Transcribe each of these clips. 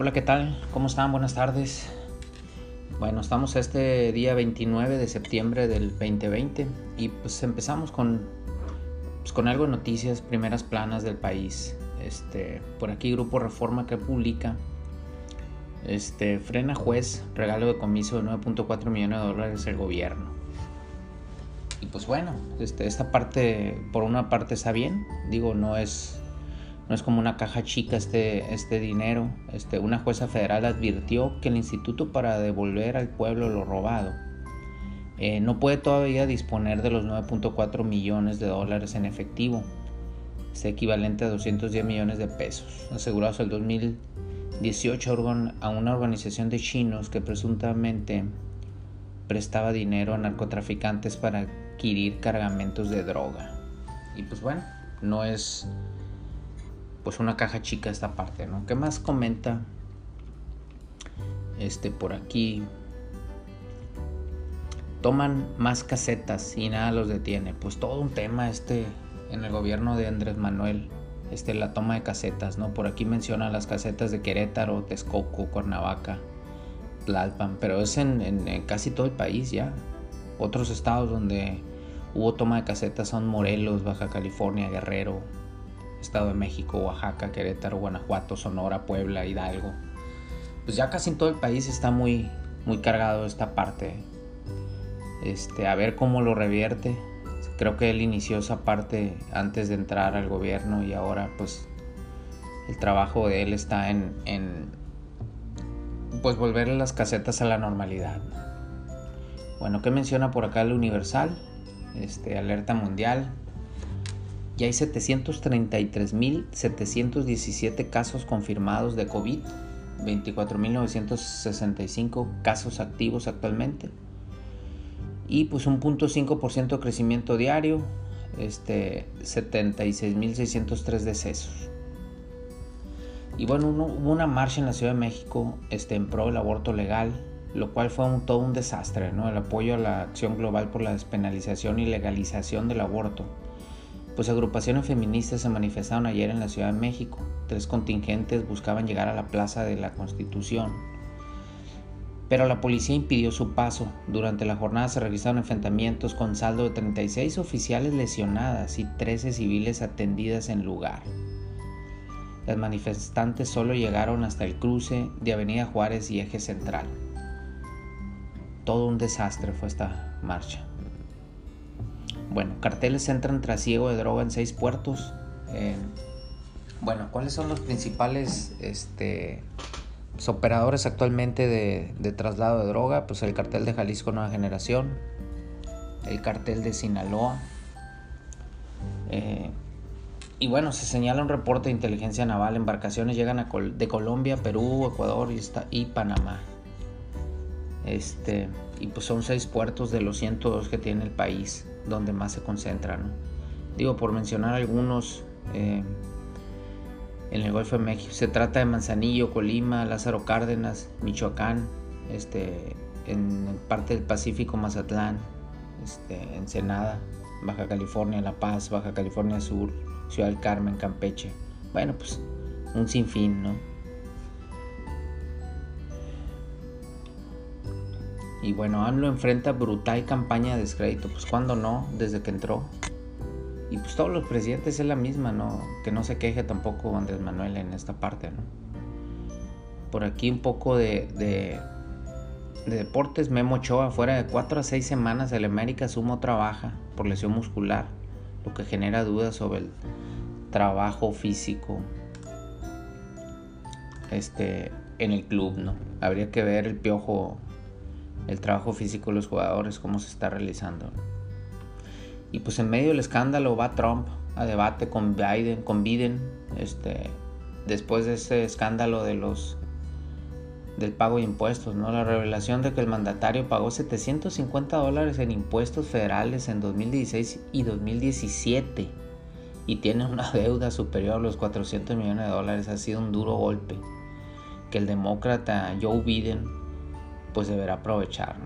Hola, ¿qué tal? ¿Cómo están? Buenas tardes. Bueno, estamos este día 29 de septiembre del 2020 y pues empezamos con, pues, con algo de noticias, primeras planas del país. Este, por aquí Grupo Reforma que publica este, frena juez, regalo de comiso de 9.4 millones de dólares al gobierno. Y pues bueno, este, esta parte, por una parte está bien, digo, no es no es como una caja chica este, este dinero. Este, una jueza federal advirtió que el instituto para devolver al pueblo lo robado eh, no puede todavía disponer de los 9.4 millones de dólares en efectivo, es equivalente a 210 millones de pesos, asegurados el 2018 a una organización de chinos que presuntamente prestaba dinero a narcotraficantes para adquirir cargamentos de droga. Y pues bueno, no es pues una caja chica esta parte, ¿no? ¿Qué más comenta? Este por aquí toman más casetas y nada los detiene. Pues todo un tema este en el gobierno de Andrés Manuel, este la toma de casetas, ¿no? Por aquí menciona las casetas de Querétaro, Texcoco, Cuernavaca, Tlalpan, pero es en, en casi todo el país ya. Otros estados donde hubo toma de casetas son Morelos, Baja California, Guerrero, Estado de México, Oaxaca, Querétaro, Guanajuato, Sonora, Puebla, Hidalgo. Pues ya casi en todo el país está muy, muy cargado esta parte. Este, a ver cómo lo revierte. Creo que él inició esa parte antes de entrar al gobierno y ahora pues el trabajo de él está en, en pues volver las casetas a la normalidad. Bueno, ¿qué menciona por acá el Universal? Este, alerta mundial, ya hay 733.717 casos confirmados de COVID, 24.965 casos activos actualmente y pues un punto de crecimiento diario, este 76.603 decesos. Y bueno, hubo una marcha en la Ciudad de México este, en pro del aborto legal, lo cual fue todo un desastre, ¿no? El apoyo a la acción global por la despenalización y legalización del aborto pues agrupaciones feministas se manifestaron ayer en la Ciudad de México. Tres contingentes buscaban llegar a la Plaza de la Constitución. Pero la policía impidió su paso. Durante la jornada se registraron enfrentamientos con saldo de 36 oficiales lesionadas y 13 civiles atendidas en lugar. Las manifestantes solo llegaron hasta el cruce de Avenida Juárez y Eje Central. Todo un desastre fue esta marcha. Bueno, carteles entran trasiego de droga en seis puertos. bueno, ¿cuáles son los principales este, operadores actualmente de, traslado de droga? Pues el cartel de Jalisco Nueva Generación, el cartel de Sinaloa. Eh, y bueno, se señala un reporte de inteligencia naval. Embarcaciones llegan de Colombia, Perú, Ecuador y, y Panamá. Este, y pues son seis puertos de los 102 que tiene el país donde más se concentran. Digo, por mencionar algunos, eh, en el Golfo de México se trata de Manzanillo, Colima, Lázaro Cárdenas, Michoacán, este, en parte del Pacífico, Mazatlán, este, Ensenada, Baja California, La Paz, Baja California Sur, Ciudad del Carmen, Campeche. Bueno, pues un sinfín, ¿no? Y bueno, AMLO enfrenta brutal campaña de descrédito. Pues cuando no, desde que entró. Y pues todos los presidentes es la misma, ¿no? Que no se queje tampoco Andrés Manuel en esta parte, ¿no? Por aquí un poco de, de, deportes. Memo Ochoa, fuera de 4 a 6 semanas, el América sumo trabaja por lesión muscular, lo que genera dudas sobre el trabajo físico este, en el club, ¿no? Habría que ver el piojo el trabajo físico de los jugadores, cómo se está realizando. Y pues en medio del escándalo va Trump a debate con Biden, con Biden, este, después de ese escándalo de los del pago de impuestos, ¿no? La revelación de que el mandatario pagó 750 dólares en impuestos federales en 2016 y 2017 y tiene una deuda superior a los 400 millones de dólares ha sido un duro golpe que el demócrata Joe Biden pues deberá aprovechar.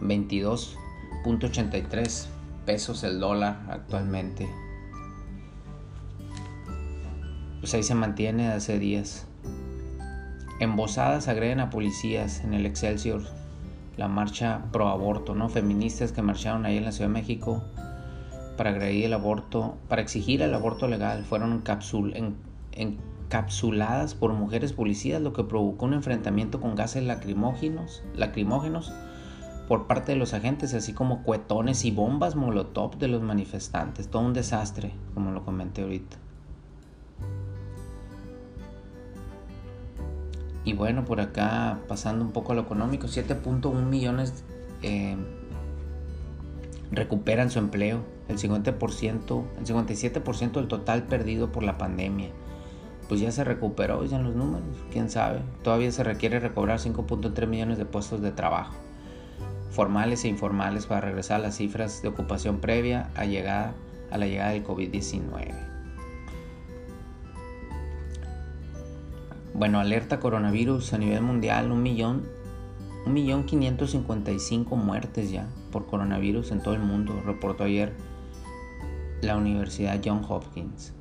22.83 pesos el dólar actualmente. Pues ahí se mantiene hace días. Embosadas agreden a policías en el Excelsior. La marcha pro aborto, ¿no? Feministas que marcharon ahí en la Ciudad de México para agredir el aborto, para exigir el aborto legal, fueron encapsuladas por mujeres policías, lo que provocó un enfrentamiento con gases lacrimógenos, lacrimógenos por parte de los agentes, así como cuetones y bombas molotov de los manifestantes. Todo un desastre, como lo comenté ahorita. Y bueno, por acá pasando un poco a lo económico, 7.1 millones eh, recuperan su empleo, el 50%, el 57% del total perdido por la pandemia. Pues ya se recuperó, dicen los números, quién sabe. Todavía se requiere recobrar 5.3 millones de puestos de trabajo, formales e informales, para regresar a las cifras de ocupación previa a, la llegada del COVID-19. Bueno, alerta coronavirus a nivel mundial, un millón, un millón muertes ya por coronavirus en todo el mundo, reportó ayer la Universidad John Hopkins.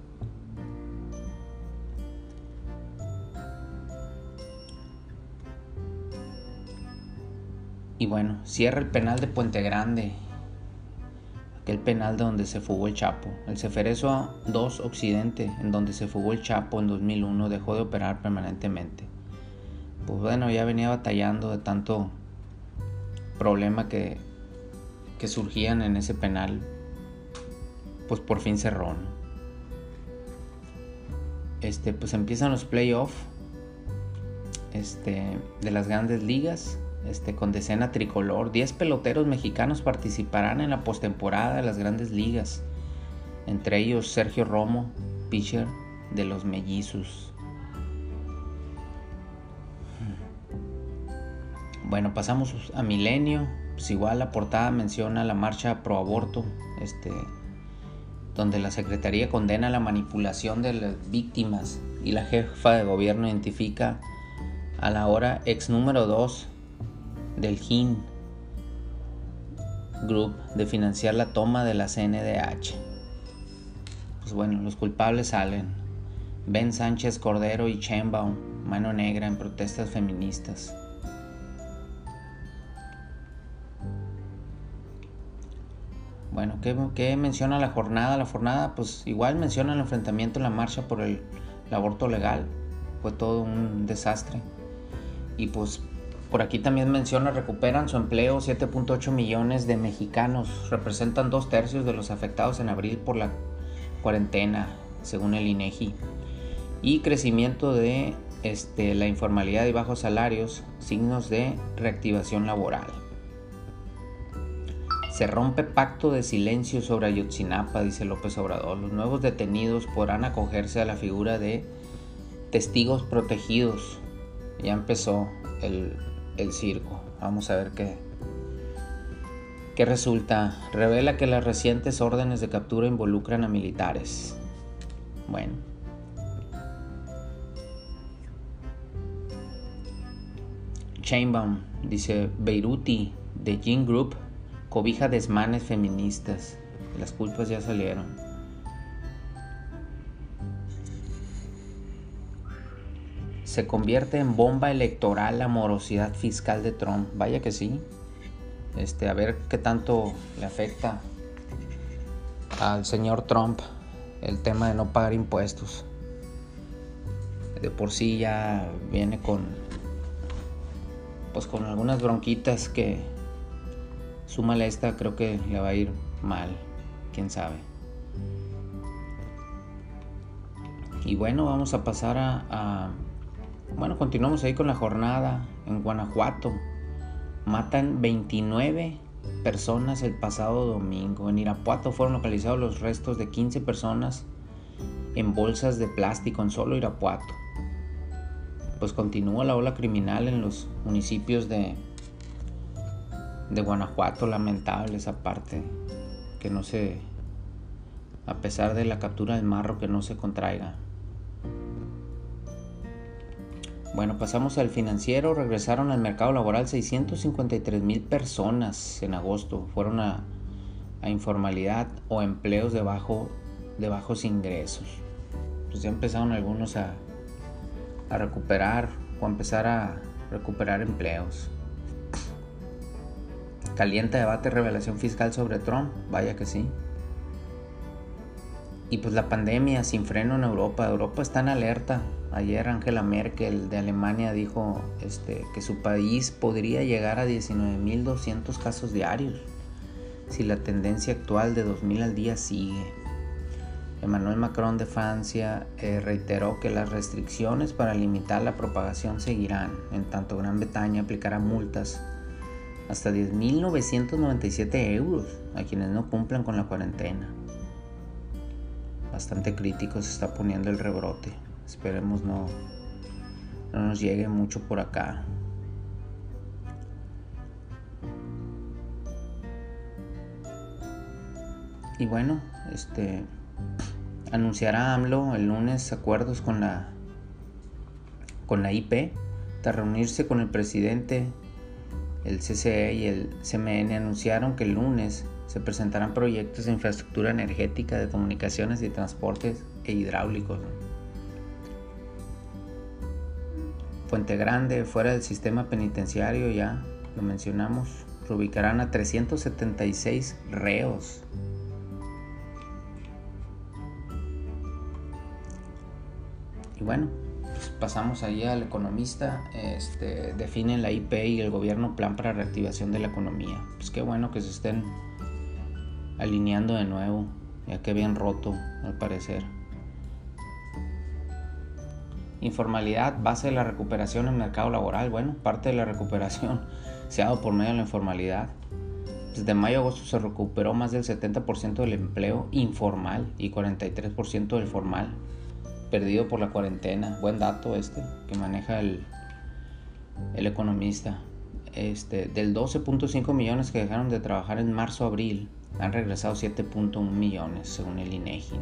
Y bueno, cierra el penal de Puente Grande aquel penal de donde se fugó el Chapo. El Ceferezo 2 Occidente, en donde se fugó el Chapo en 2001, dejó de operar permanentemente. Pues bueno, ya venía batallando de tanto problema que, que surgían en ese penal. Pues por fin cerró. Este, pues empiezan los playoffs este, de las grandes ligas este, con decena tricolor. 10 peloteros mexicanos participarán en la postemporada de las grandes ligas. Entre ellos Sergio Romo, pitcher de los mellizos. Bueno, pasamos a Milenio. Pues igual la portada menciona la marcha pro aborto, este, donde la Secretaría condena la manipulación de las víctimas y la jefa de gobierno identifica a la hora ex número 2 del HIN Group de financiar la toma de la CNDH. Pues bueno, los culpables salen. Ben Sánchez Cordero y Chainbaum, mano negra en protestas feministas. Bueno, ¿qué, menciona la jornada? La jornada, pues igual menciona el enfrentamiento en la marcha por el aborto legal. Fue todo un desastre. Y pues por aquí también menciona, recuperan su empleo 7.8 millones de mexicanos, representan dos tercios de los afectados en abril por la cuarentena, según el INEGI. Y crecimiento de este, la informalidad y bajos salarios, signos de reactivación laboral. Se rompe pacto de silencio sobre Ayotzinapa, dice López Obrador. Los nuevos detenidos podrán acogerse a la figura de testigos protegidos. Ya empezó el el circo. Vamos a ver qué, qué resulta. Revela que las recientes órdenes de captura involucran a militares. Bueno. Chainbaum dice Beiruti de Jean Group cobija desmanes feministas. Las culpas ya salieron. Se convierte en bomba electoral la morosidad fiscal de Trump. Vaya que sí. Este, a ver qué tanto le afecta al señor Trump el tema de no pagar impuestos. De por sí ya viene con pues con algunas bronquitas que súmale esta creo que le va a ir mal, quién sabe. Y bueno, vamos a pasar a bueno, continuamos ahí con la jornada en Guanajuato. Matan 29 personas el pasado domingo. En Irapuato fueron localizados los restos de 15 personas en bolsas de plástico en solo Irapuato. Pues continúa la ola criminal en los municipios de, de Guanajuato. Lamentable esa parte. Que no se, a pesar de la captura del marro, que no se contraiga. Bueno, pasamos al financiero. Regresaron al mercado laboral 653 mil personas en agosto. Fueron a, informalidad o empleos de, de bajos ingresos. Pues ya empezaron algunos a, a recuperar o empezar a recuperar empleos. Calienta debate revelación fiscal sobre Trump, vaya que sí. Y pues la pandemia sin freno en Europa, Europa está en alerta. Ayer Angela Merkel de Alemania dijo este, que su país podría llegar a 19.200 casos diarios si la tendencia actual de 2.000 al día sigue. Emmanuel Macron de Francia eh, reiteró que las restricciones para limitar la propagación seguirán, en tanto Gran Bretaña aplicará multas hasta 10.997 euros a quienes no cumplan con la cuarentena. Bastante crítico se está poniendo el rebrote. Esperemos no, no nos llegue mucho por acá. Y bueno, este anunciará AMLO el lunes acuerdos con la con la IP tras reunirse con el presidente el CCE y el CMN anunciaron que el lunes se presentarán proyectos de infraestructura energética, de comunicaciones y transportes e hidráulicos. Fuente Grande, fuera del sistema penitenciario ya, lo mencionamos, reubicarán a 376 reos Y bueno, pues pasamos ahí al economista, este, definen la IP y el gobierno plan para reactivación de la economía. Pues qué bueno que se estén alineando de nuevo, ya que bien roto al parecer. Informalidad, base de la recuperación en el mercado laboral. Bueno, parte de la recuperación se ha dado por medio de la informalidad. Desde mayo a agosto se recuperó más del 70% del empleo informal y 43% del formal perdido por la cuarentena. Buen dato este que maneja el, economista. Este, del 12.5 millones que dejaron de trabajar en marzo-abril, han regresado 7.1 millones según el INEGI.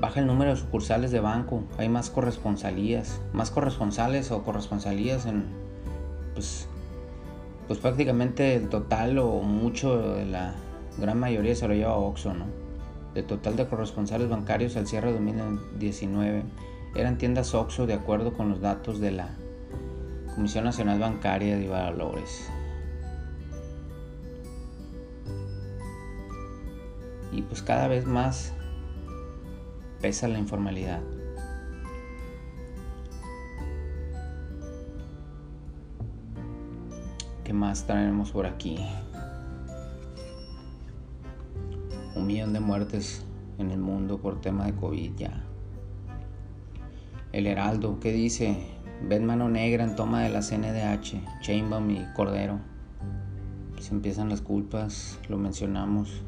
Baja el número de sucursales de banco, hay más corresponsalías, más corresponsales o corresponsalías en pues, pues prácticamente el total o mucho de la gran mayoría se lo lleva Oxxo, ¿no? De total de corresponsales bancarios al cierre de 2019 eran tiendas Oxxo de acuerdo con los datos de la Comisión Nacional Bancaria de Valores. Y pues cada vez más pesa la informalidad. ¿Qué más traemos por aquí? un millón de muertes en el mundo por tema de COVID ya. El Heraldo, ¿qué dice? Ven mano negra en toma de la CNDH, Chainbaum y Cordero. Se empiezan las culpas, lo mencionamos.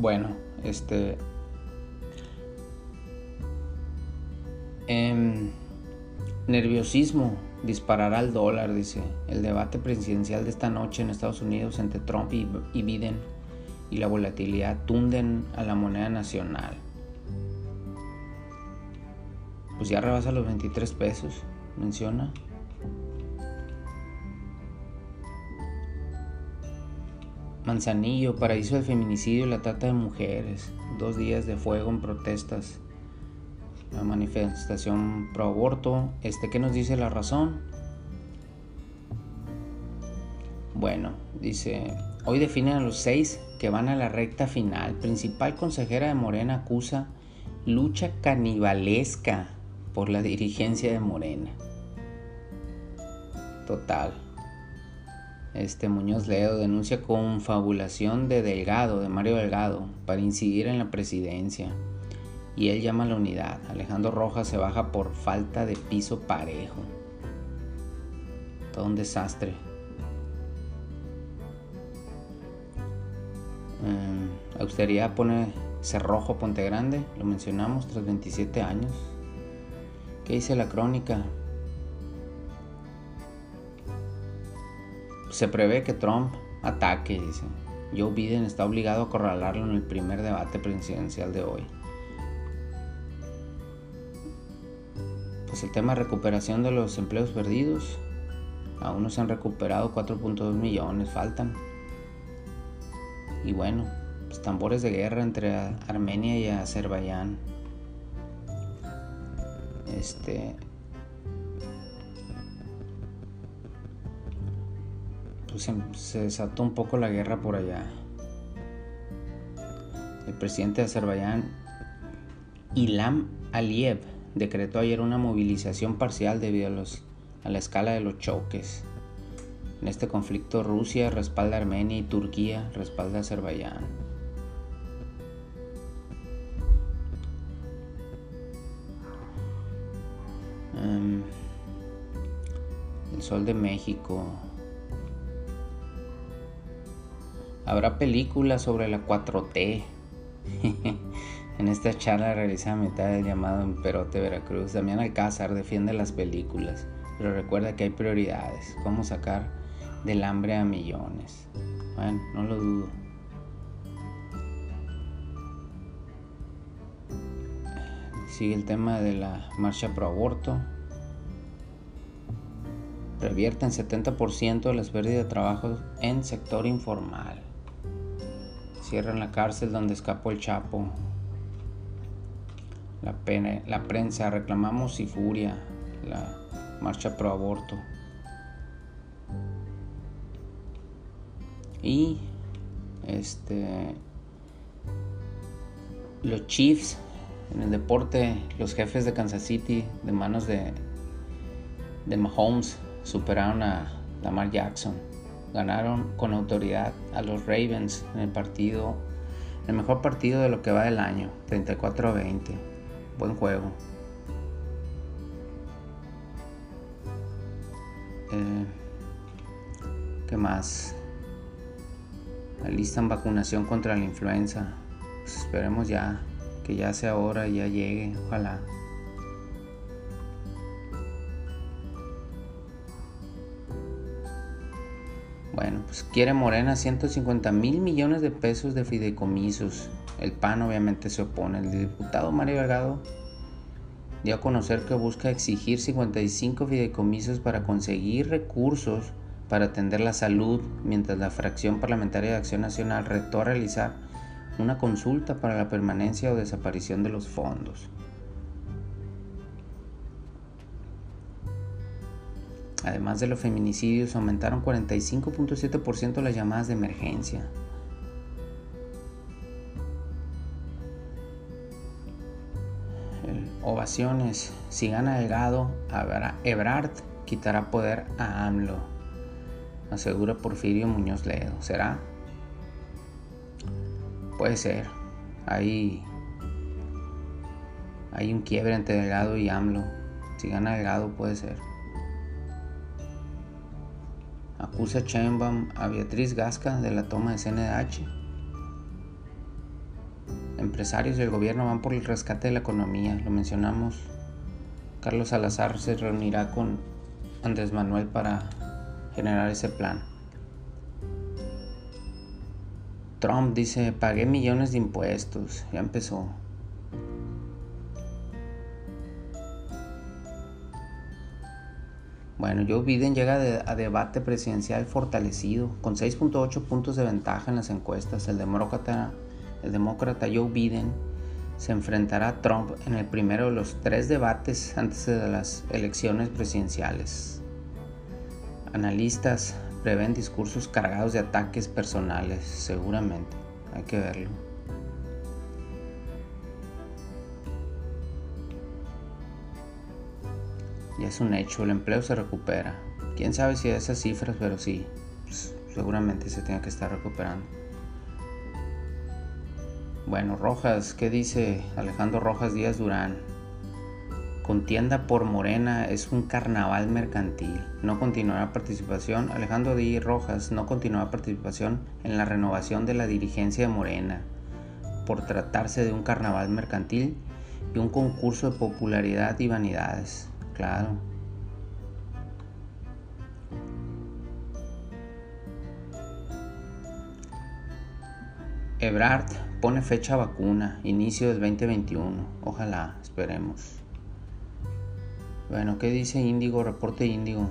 Bueno, este... Eh, nerviosismo disparará el dólar, dice. El debate presidencial de esta noche en Estados Unidos entre Trump y, Biden y la volatilidad tunden a la moneda nacional. Pues ya rebasa los 23 pesos, menciona. Manzanillo, paraíso del feminicidio y la trata de mujeres. Dos días de fuego en protestas la manifestación pro aborto. Este, ¿qué nos dice la razón? Bueno, dice, hoy definen a los seis que van a la recta final. Principal consejera de Morena acusa lucha canibalesca por la dirigencia de Morena. Total. Este Muñoz Ledo denuncia confabulación de Delgado, de Mario Delgado, para incidir en la presidencia y él llama a la unidad. Alejandro Rojas se baja por falta de piso parejo. Todo un desastre. Eh, austeridad pone cerrojo Ponte Grande, lo mencionamos tras 27 años. ¿Qué dice la crónica? Se prevé que Trump ataque, dice. Joe Biden está obligado a acorralarlo en el primer debate presidencial de hoy. pues el tema de recuperación de los empleos perdidos, aún no se han recuperado 4.2 millones, faltan. y bueno, pues, tambores de guerra entre Armenia y Azerbaiyán. Este. Se desató un poco la guerra por allá. El presidente de Azerbaiyán, Ilham Aliyev, decretó ayer una movilización parcial debido a, los, a la escala de los choques. En este conflicto Rusia respalda a Armenia y Turquía respalda a Azerbaiyán. Em, el Sol de México. Habrá películas sobre la 4T. en esta charla realizada a mitad del llamado en Perote, Veracruz, Damián Alcázar defiende las películas, pero recuerda que hay prioridades. ¿Cómo sacar del hambre a millones? Bueno, no lo dudo. Sigue el tema de la marcha pro aborto. Revierten 70% de las pérdidas de trabajo en sector informal. Cierran la cárcel donde escapó el Chapo. La, prensa, reclamamos y furia, la marcha pro aborto. Y este los Chiefs en el deporte, los jefes de Kansas City de manos de, de Mahomes superaron a Lamar Jackson ganaron con autoridad a los Ravens en el partido, el mejor partido de lo que va del año, 34 a 20. Buen juego. Eh, ¿Qué más? Alistan vacunación contra la influenza. Pues esperemos ya que ya sea hora ya llegue, ojalá. Bueno, pues quiere Morena 150 mil millones de pesos de fideicomisos. El PAN obviamente se opone. El diputado Mario Delgado dio a conocer que busca exigir 55 fideicomisos para conseguir recursos para atender la salud, mientras la fracción parlamentaria de Acción Nacional retó a realizar una consulta para la permanencia o desaparición de los fondos. Además de los feminicidios, aumentaron 45.7% las llamadas de emergencia. Ovaciones. Si gana Delgado, Ebrard quitará poder a AMLO. Asegura Porfirio Muñoz Ledo. ¿Será? Puede ser. Hay, hay un quiebre entre Delgado y AMLO. Si gana Delgado, puede ser. Acusa Chainbaum a Beatriz Gasca de la toma de CNDH. Empresarios del gobierno van por el rescate de la economía, lo mencionamos. Carlos Salazar se reunirá con Andrés Manuel para generar ese plan. Trump dice, pagué millones de impuestos, ya empezó. Bueno, Joe Biden llega a debate presidencial fortalecido, con 6.8 puntos de ventaja en las encuestas. El demócrata, el demócrata Joe Biden se enfrentará a Trump en el primero de los tres debates antes de las elecciones presidenciales. Analistas prevén discursos cargados de ataques personales, seguramente. Hay que verlo. Es un hecho, el empleo se recupera. Quién sabe si esas cifras, pero sí, pues, seguramente se tiene que estar recuperando. Bueno, Rojas, ¿qué dice Alejandro Rojas Díaz Durán? Contienda por Morena es un carnaval mercantil. No continuará participación. Alejandro Díaz Rojas no continuará participación en la renovación de la dirigencia de Morena por tratarse de un carnaval mercantil y un concurso de popularidad y vanidades. Claro. Ebrard pone fecha vacuna, inicio del 2021. Ojalá, esperemos. Bueno, ¿qué dice Índigo? Reporte Índigo.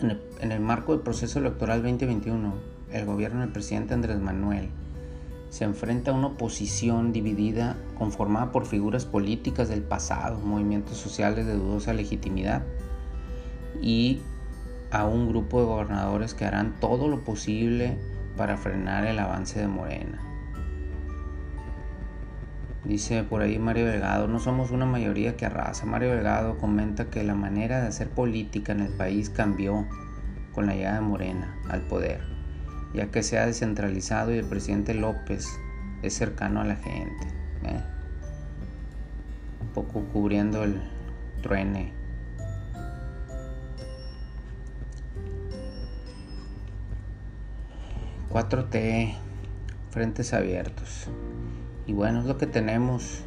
En el, en el, marco del proceso electoral 2021, el gobierno del presidente Andrés Manuel se enfrenta a una oposición dividida conformada por figuras políticas del pasado, movimientos sociales de dudosa legitimidad y a un grupo de gobernadores que harán todo lo posible para frenar el avance de Morena. Dice por ahí Mario Delgado, no somos una mayoría que arrasa. Mario Delgado comenta que la manera de hacer política en el país cambió con la llegada de Morena al poder ya que se ha descentralizado y el presidente López es cercano a la gente. Un poco cubriendo el truene. ...4T... ...frentes abiertos... ...y bueno, es lo que tenemos...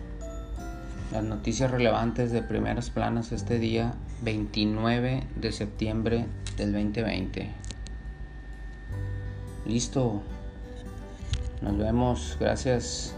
...las noticias relevantes de primeras planas este día... ...29 de septiembre del 2020... Listo. Nos vemos. Gracias.